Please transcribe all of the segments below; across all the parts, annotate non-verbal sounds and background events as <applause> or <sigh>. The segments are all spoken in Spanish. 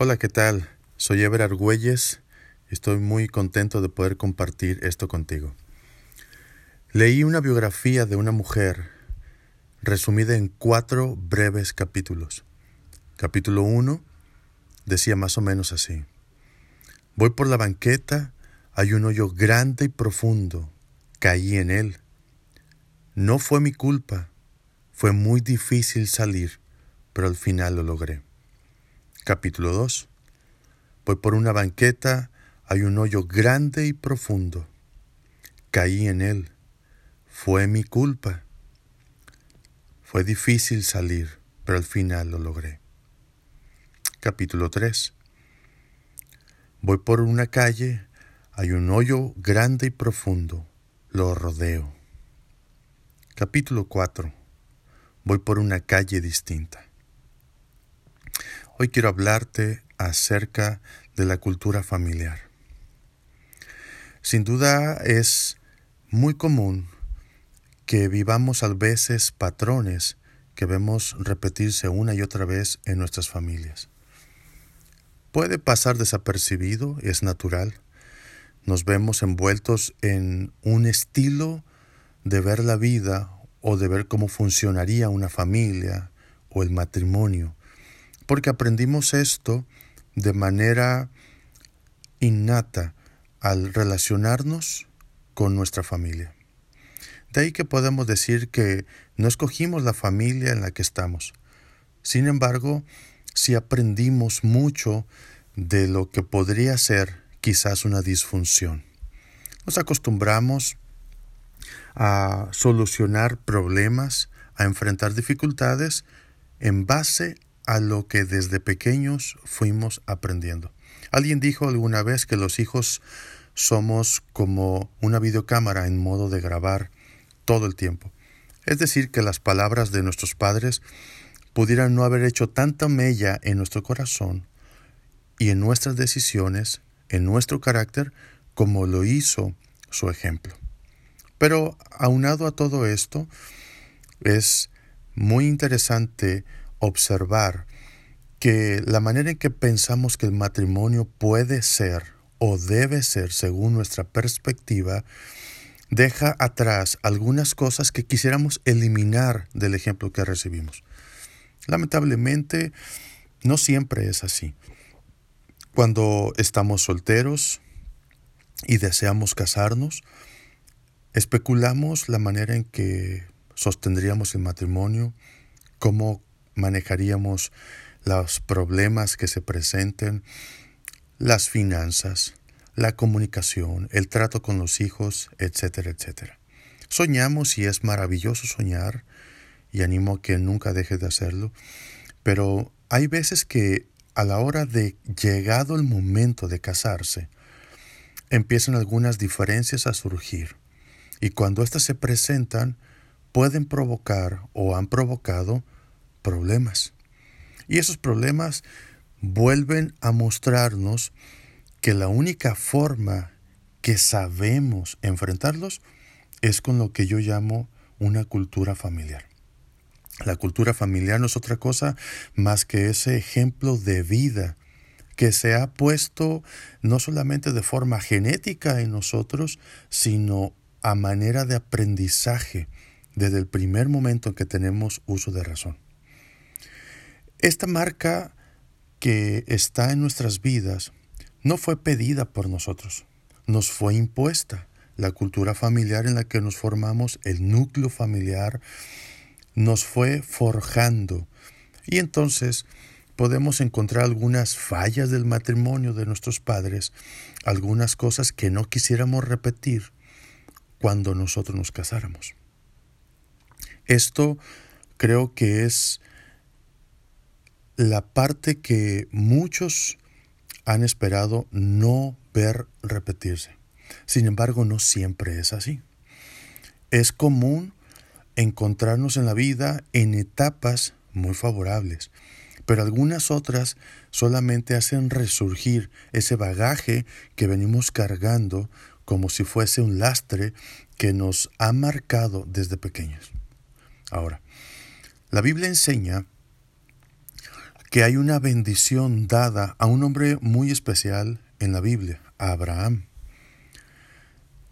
Hola, ¿qué tal? Soy Ever Argüelles y estoy muy contento de poder compartir esto contigo. Leí una biografía de una mujer resumida en cuatro breves capítulos. Capítulo 1 decía más o menos así. Voy por la banqueta, hay un hoyo grande y profundo, caí en él. No fue mi culpa, fue muy difícil salir, pero al final lo logré. Capítulo 2. Voy por una banqueta, hay un hoyo grande y profundo. Caí en él. Fue mi culpa. Fue difícil salir, pero al final lo logré. Capítulo 3. Voy por una calle, hay un hoyo grande y profundo. Lo rodeo. Capítulo 4. Voy por una calle distinta. Hoy quiero hablarte acerca de la cultura familiar. Sin duda es muy común que vivamos a veces patrones que vemos repetirse una y otra vez en nuestras familias. Puede pasar desapercibido, es natural. Nos vemos envueltos en un estilo de ver la vida o de ver cómo funcionaría una familia o el matrimonio porque aprendimos esto de manera innata al relacionarnos con nuestra familia. De ahí que podemos decir que no escogimos la familia en la que estamos. Sin embargo, sí aprendimos mucho de lo que podría ser quizás una disfunción. Nos acostumbramos a solucionar problemas, a enfrentar dificultades en base a lo que desde pequeños fuimos aprendiendo. Alguien dijo alguna vez que los hijos somos como una videocámara en modo de grabar todo el tiempo. Es decir, que las palabras de nuestros padres pudieran no haber hecho tanta mella en nuestro corazón y en nuestras decisiones, en nuestro carácter, como lo hizo su ejemplo. Pero aunado a todo esto, es muy interesante observar que la manera en que pensamos que el matrimonio puede ser o debe ser según nuestra perspectiva deja atrás algunas cosas que quisiéramos eliminar del ejemplo que recibimos. Lamentablemente, no siempre es así. Cuando estamos solteros y deseamos casarnos, especulamos la manera en que sostendríamos el matrimonio, cómo manejaríamos los problemas que se presenten, las finanzas, la comunicación, el trato con los hijos, etcétera, etcétera. Soñamos y es maravilloso soñar y animo a que nunca deje de hacerlo, pero hay veces que a la hora de llegado el momento de casarse, empiezan algunas diferencias a surgir y cuando éstas se presentan pueden provocar o han provocado problemas. Y esos problemas vuelven a mostrarnos que la única forma que sabemos enfrentarlos es con lo que yo llamo una cultura familiar. La cultura familiar no es otra cosa más que ese ejemplo de vida que se ha puesto no solamente de forma genética en nosotros, sino a manera de aprendizaje desde el primer momento en que tenemos uso de razón. Esta marca que está en nuestras vidas no fue pedida por nosotros, nos fue impuesta. La cultura familiar en la que nos formamos, el núcleo familiar, nos fue forjando. Y entonces podemos encontrar algunas fallas del matrimonio de nuestros padres, algunas cosas que no quisiéramos repetir cuando nosotros nos casáramos. Esto creo que es la parte que muchos han esperado no ver repetirse. Sin embargo, no siempre es así. Es común encontrarnos en la vida en etapas muy favorables, pero algunas otras solamente hacen resurgir ese bagaje que venimos cargando como si fuese un lastre que nos ha marcado desde pequeños. Ahora, la Biblia enseña que hay una bendición dada a un hombre muy especial en la Biblia, a Abraham.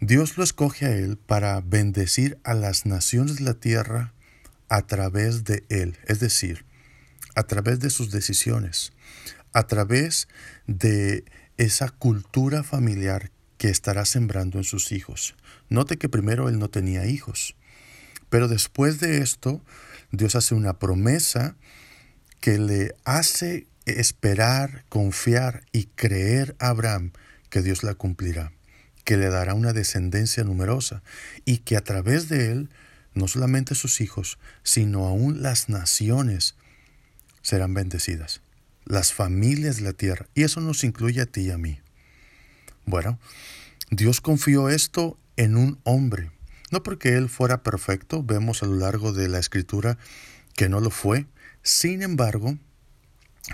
Dios lo escoge a él para bendecir a las naciones de la tierra a través de él, es decir, a través de sus decisiones, a través de esa cultura familiar que estará sembrando en sus hijos. Note que primero él no tenía hijos, pero después de esto Dios hace una promesa que le hace esperar, confiar y creer a Abraham que Dios la cumplirá, que le dará una descendencia numerosa y que a través de él no solamente sus hijos, sino aún las naciones serán bendecidas, las familias de la tierra, y eso nos incluye a ti y a mí. Bueno, Dios confió esto en un hombre, no porque él fuera perfecto, vemos a lo largo de la escritura que no lo fue, sin embargo,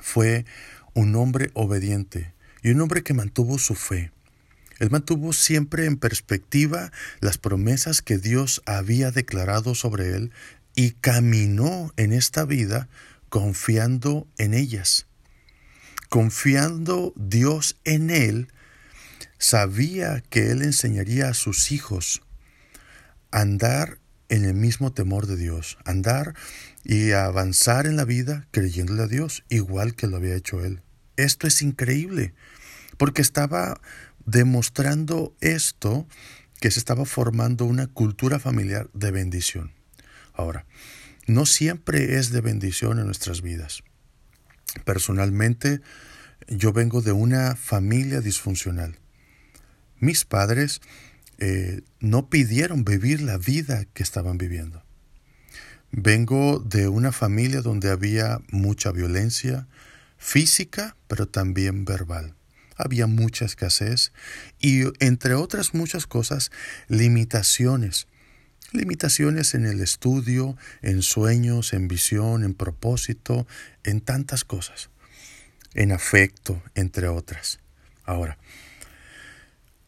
fue un hombre obediente y un hombre que mantuvo su fe. Él mantuvo siempre en perspectiva las promesas que Dios había declarado sobre él y caminó en esta vida confiando en ellas. Confiando Dios en él, sabía que él enseñaría a sus hijos a andar en el mismo temor de Dios, andar y avanzar en la vida creyéndole a Dios, igual que lo había hecho él. Esto es increíble, porque estaba demostrando esto, que se estaba formando una cultura familiar de bendición. Ahora, no siempre es de bendición en nuestras vidas. Personalmente, yo vengo de una familia disfuncional. Mis padres eh, no pidieron vivir la vida que estaban viviendo. Vengo de una familia donde había mucha violencia física, pero también verbal. Había mucha escasez y, entre otras muchas cosas, limitaciones. Limitaciones en el estudio, en sueños, en visión, en propósito, en tantas cosas. En afecto, entre otras. Ahora,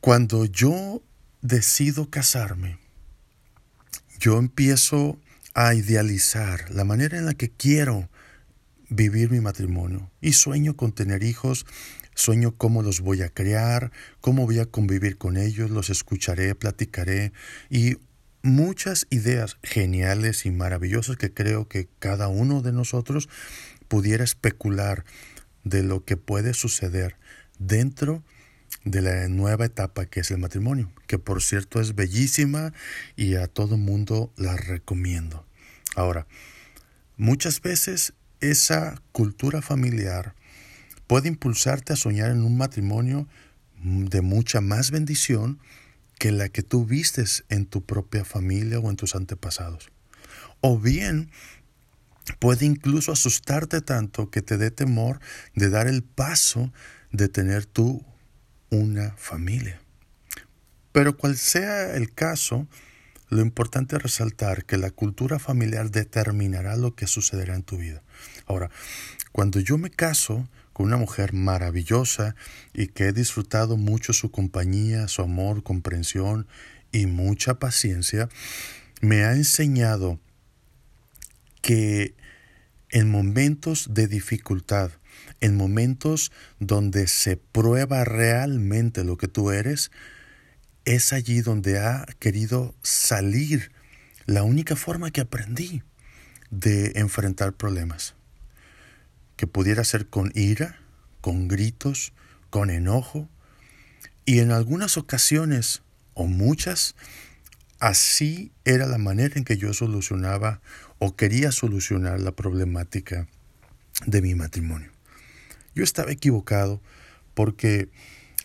cuando yo decido casarme, yo empiezo a idealizar la manera en la que quiero vivir mi matrimonio. Y sueño con tener hijos, sueño cómo los voy a criar, cómo voy a convivir con ellos, los escucharé, platicaré. Y muchas ideas geniales y maravillosas que creo que cada uno de nosotros pudiera especular de lo que puede suceder dentro de la nueva etapa que es el matrimonio, que por cierto es bellísima y a todo mundo la recomiendo. Ahora, muchas veces esa cultura familiar puede impulsarte a soñar en un matrimonio de mucha más bendición que la que tú vistes en tu propia familia o en tus antepasados. O bien puede incluso asustarte tanto que te dé temor de dar el paso de tener tú una familia. Pero cual sea el caso, lo importante es resaltar que la cultura familiar determinará lo que sucederá en tu vida. Ahora, cuando yo me caso con una mujer maravillosa y que he disfrutado mucho su compañía, su amor, comprensión y mucha paciencia, me ha enseñado que en momentos de dificultad, en momentos donde se prueba realmente lo que tú eres, es allí donde ha querido salir la única forma que aprendí de enfrentar problemas. Que pudiera ser con ira, con gritos, con enojo, y en algunas ocasiones, o muchas, así era la manera en que yo solucionaba o quería solucionar la problemática de mi matrimonio. Yo estaba equivocado porque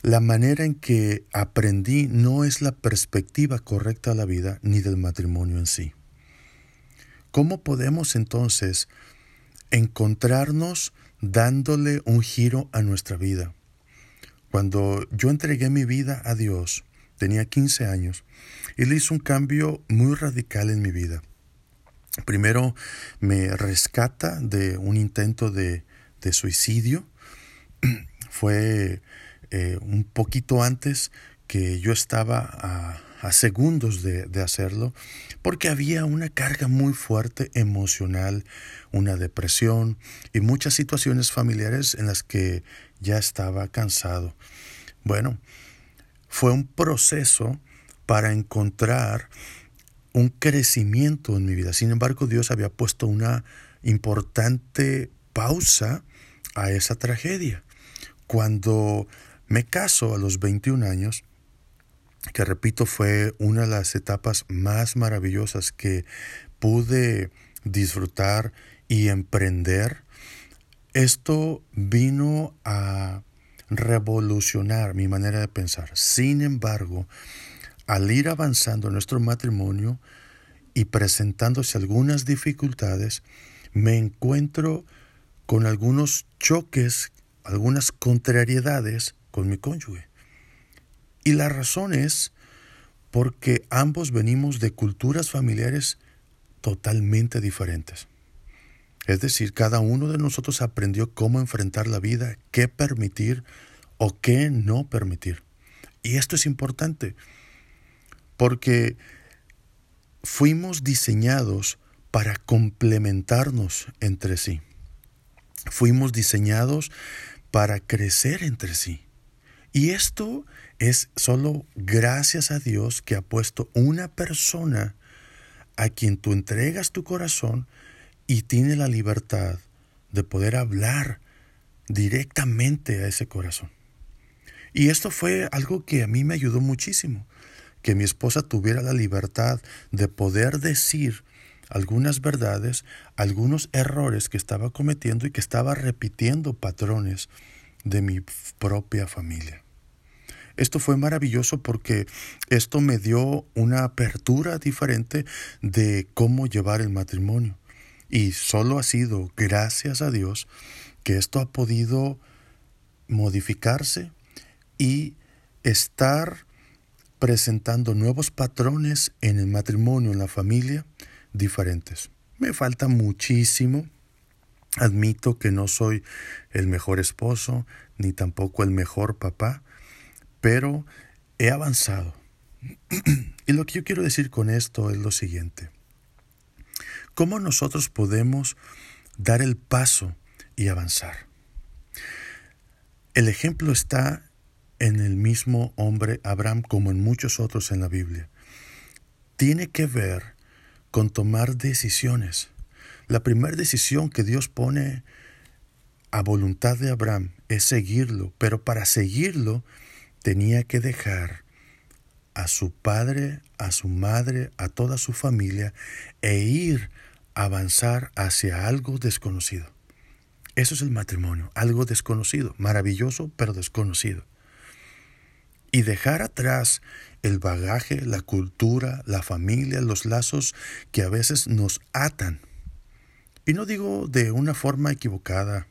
la manera en que aprendí no es la perspectiva correcta de la vida ni del matrimonio en sí. ¿Cómo podemos entonces encontrarnos dándole un giro a nuestra vida? Cuando yo entregué mi vida a Dios, tenía 15 años, Él hizo un cambio muy radical en mi vida. Primero me rescata de un intento de, de suicidio, <clears throat> fue eh, un poquito antes que yo estaba a segundos de, de, hacerlo, porque había una carga muy fuerte emocional, una depresión y muchas situaciones familiares en las que ya estaba cansado. Bueno, fue un proceso para encontrar un crecimiento en mi vida. Sin embargo, Dios había puesto una importante pausa a esa tragedia. Cuando me caso a los 21 años, que repito fue una de las etapas más maravillosas que pude disfrutar y emprender, esto vino a revolucionar mi manera de pensar. Sin embargo, al ir avanzando nuestro matrimonio y presentándose algunas dificultades, me encuentro con algunos choques, algunas contrariedades con mi cónyuge. Y la razón es porque ambos venimos de culturas familiares totalmente diferentes. Es decir, cada uno de nosotros aprendió cómo enfrentar la vida, qué permitir o qué no permitir. Y esto es importante porque fuimos diseñados para complementarnos entre sí. Fuimos diseñados para crecer entre sí. Y esto es solo gracias a Dios que ha puesto una persona a quien tú entregas tu corazón y tiene la libertad de poder hablar directamente a ese corazón. Y esto fue algo que a mí me ayudó muchísimo, que mi esposa tuviera la libertad de poder decir algunas verdades, algunos errores que estaba cometiendo y que estaba repitiendo patrones de mi propia familia. Esto fue maravilloso porque esto me dio una apertura diferente de cómo llevar el matrimonio. Y solo ha sido gracias a Dios que esto ha podido modificarse y estar presentando nuevos patrones en el matrimonio, en la familia, diferentes. Me falta muchísimo. Admito que no soy el mejor esposo, ni tampoco el mejor papá, pero he avanzado. <clears throat> y lo que yo quiero decir con esto es lo siguiente. ¿Cómo nosotros podemos dar el paso y avanzar? El ejemplo está en el mismo hombre Abraham como en muchos otros en la Biblia. Tiene que ver con tomar decisiones. La primera decisión que Dios pone a voluntad de Abraham es seguirlo, pero para seguirlo tenía que dejar a su padre, a su madre, a toda su familia e ir avanzar hacia algo desconocido. Eso es el matrimonio, algo desconocido, maravilloso pero desconocido. Y dejar atrás el bagaje, la cultura, la familia, los lazos que a veces nos atan. Y no digo de una forma equivocada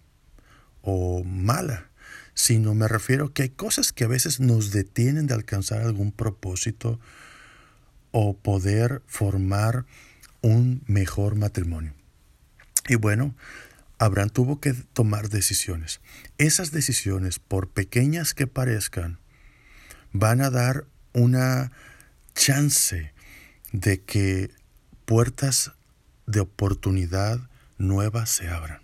o mala, sino me refiero que hay cosas que a veces nos detienen de alcanzar algún propósito o poder formar un mejor matrimonio. Y bueno, Abraham tuvo que tomar decisiones. Esas decisiones, por pequeñas que parezcan, van a dar una chance de que puertas de oportunidad nuevas se abran.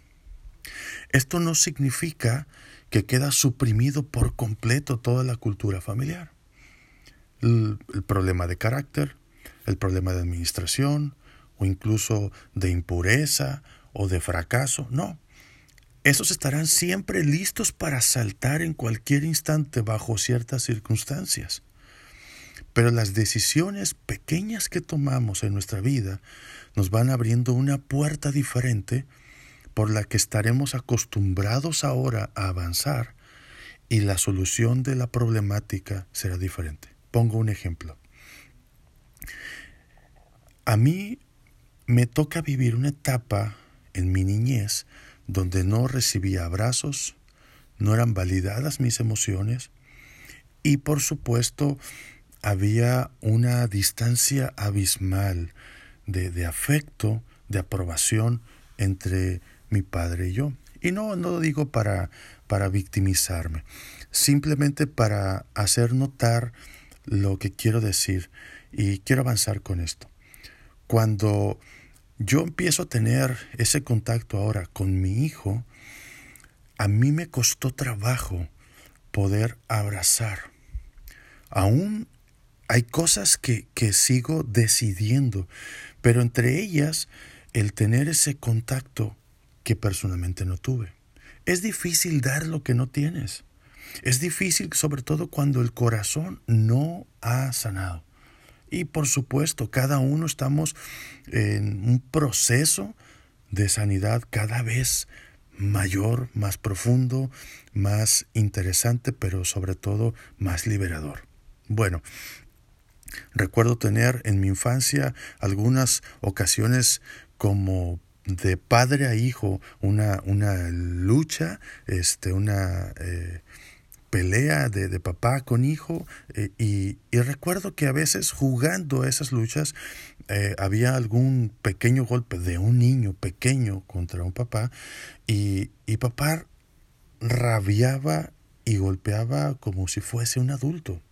Esto no significa que queda suprimido por completo toda la cultura familiar. El, el problema de carácter, el problema de administración, o incluso de impureza o de fracaso. No. Esos estarán siempre listos para saltar en cualquier instante bajo ciertas circunstancias. Pero las decisiones pequeñas que tomamos en nuestra vida nos van abriendo una puerta diferente por la que estaremos acostumbrados ahora a avanzar y la solución de la problemática será diferente. Pongo un ejemplo. A mí me toca vivir una etapa en mi niñez donde no recibía abrazos, no eran validadas mis emociones y por supuesto había una distancia abismal de, de afecto, de aprobación entre mi padre y yo. Y no, no lo digo para, para victimizarme, simplemente para hacer notar lo que quiero decir y quiero avanzar con esto. Cuando yo empiezo a tener ese contacto ahora con mi hijo, a mí me costó trabajo poder abrazar. Aún hay cosas que, que sigo decidiendo, pero entre ellas el tener ese contacto que personalmente no tuve. Es difícil dar lo que no tienes. Es difícil sobre todo cuando el corazón no ha sanado. Y por supuesto, cada uno estamos en un proceso de sanidad cada vez mayor, más profundo, más interesante, pero sobre todo más liberador. Bueno, recuerdo tener en mi infancia algunas ocasiones como de padre a hijo una, una lucha, este, una eh, pelea de, de, papá con hijo eh, y, y, recuerdo que a veces jugando esas luchas eh, había algún pequeño golpe de un niño pequeño contra un papá y, y papá rabiaba y golpeaba como si fuese un adulto.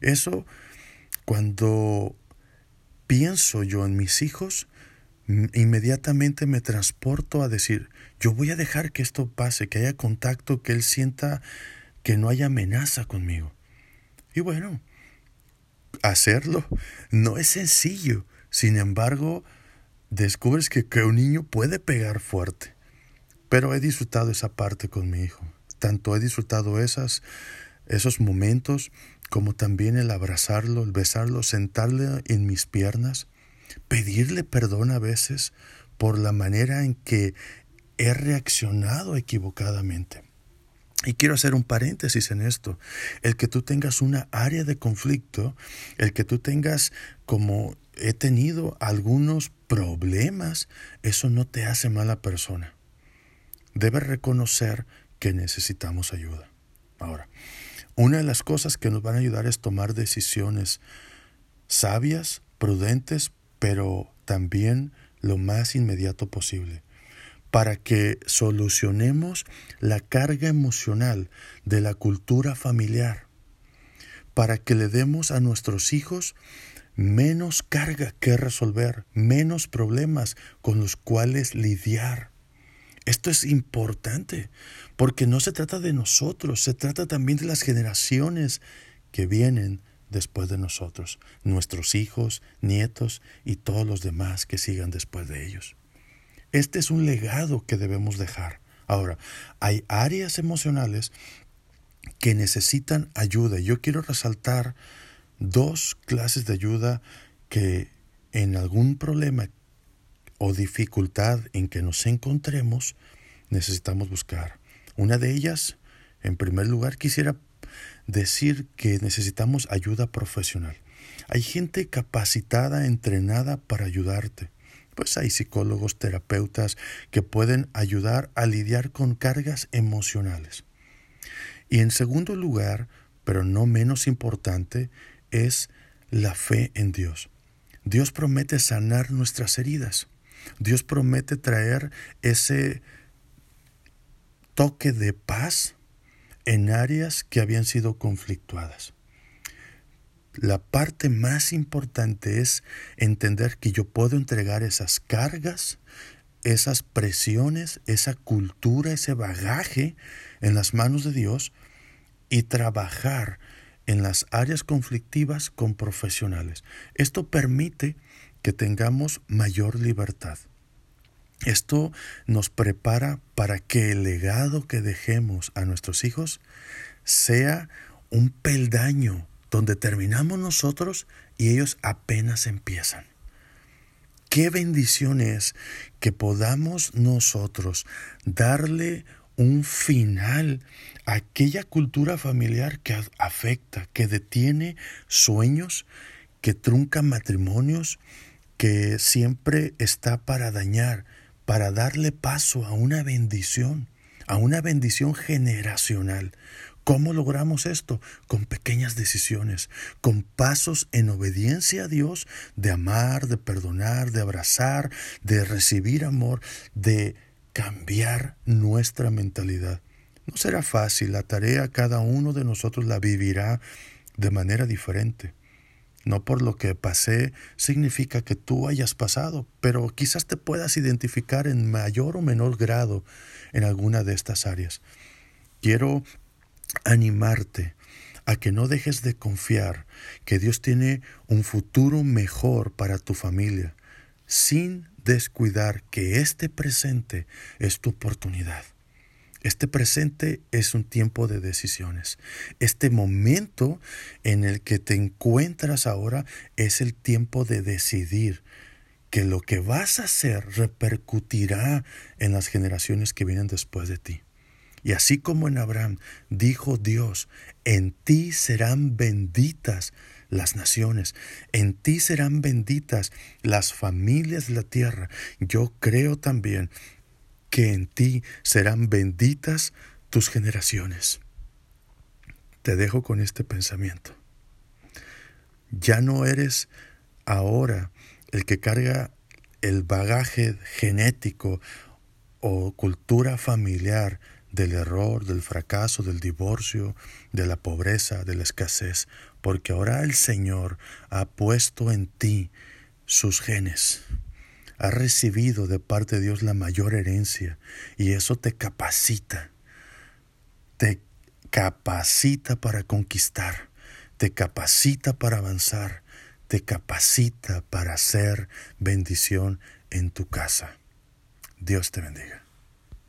Eso cuando pienso yo en mis hijos, inmediatamente me transporto a decir, yo voy a dejar que esto pase, que haya contacto, que él sienta que no haya amenaza conmigo. Y bueno, hacerlo <laughs> no es sencillo. Sin embargo, descubres que, que un niño puede pegar fuerte. Pero he disfrutado esa parte con mi hijo. Tanto he disfrutado esas, esos momentos como también el abrazarlo, el besarlo, sentarle en mis piernas pedirle perdón a veces por la manera en que he reaccionado equivocadamente. Y quiero hacer un paréntesis en esto. El que tú tengas una área de conflicto, el que tú tengas como he tenido algunos problemas, eso no te hace mala persona. Debes reconocer que necesitamos ayuda. Ahora, una de las cosas que nos van a ayudar es tomar decisiones sabias, prudentes, pero también lo más inmediato posible, para que solucionemos la carga emocional de la cultura familiar, para que le demos a nuestros hijos menos carga que resolver, menos problemas con los cuales lidiar. Esto es importante, porque no se trata de nosotros, se trata también de las generaciones que vienen después de nosotros, nuestros hijos, nietos y todos los demás que sigan después de ellos. Este es un legado que debemos dejar. Ahora, hay áreas emocionales que necesitan ayuda. Yo quiero resaltar dos clases de ayuda que en algún problema o dificultad en que nos encontremos necesitamos buscar. Una de ellas, en primer lugar, quisiera decir que necesitamos ayuda profesional. Hay gente capacitada, entrenada para ayudarte. Pues hay psicólogos, terapeutas que pueden ayudar a lidiar con cargas emocionales. Y en segundo lugar, pero no menos importante, es la fe en Dios. Dios promete sanar nuestras heridas. Dios promete traer ese toque de paz en áreas que habían sido conflictuadas. La parte más importante es entender que yo puedo entregar esas cargas, esas presiones, esa cultura, ese bagaje en las manos de Dios y trabajar en las áreas conflictivas con profesionales. Esto permite que tengamos mayor libertad. Esto nos prepara para que el legado que dejemos a nuestros hijos sea un peldaño donde terminamos nosotros y ellos apenas empiezan. Qué bendición es que podamos nosotros darle un final a aquella cultura familiar que afecta, que detiene sueños, que trunca matrimonios, que siempre está para dañar para darle paso a una bendición, a una bendición generacional. ¿Cómo logramos esto? Con pequeñas decisiones, con pasos en obediencia a Dios, de amar, de perdonar, de abrazar, de recibir amor, de cambiar nuestra mentalidad. No será fácil, la tarea cada uno de nosotros la vivirá de manera diferente. No por lo que pasé significa que tú hayas pasado, pero quizás te puedas identificar en mayor o menor grado en alguna de estas áreas. Quiero animarte a que no dejes de confiar que Dios tiene un futuro mejor para tu familia, sin descuidar que este presente es tu oportunidad. Este presente es un tiempo de decisiones. Este momento en el que te encuentras ahora es el tiempo de decidir que lo que vas a hacer repercutirá en las generaciones que vienen después de ti. Y así como en Abraham dijo Dios, en ti serán benditas las naciones, en ti serán benditas las familias de la tierra. Yo creo también que en ti serán benditas tus generaciones. Te dejo con este pensamiento. Ya no eres ahora el que carga el bagaje genético o cultura familiar del error, del fracaso, del divorcio, de la pobreza, de la escasez, porque ahora el Señor ha puesto en ti sus genes has recibido de parte de Dios la mayor herencia y eso te capacita, te capacita para conquistar, te capacita para avanzar, te capacita para hacer bendición en tu casa. Dios te bendiga.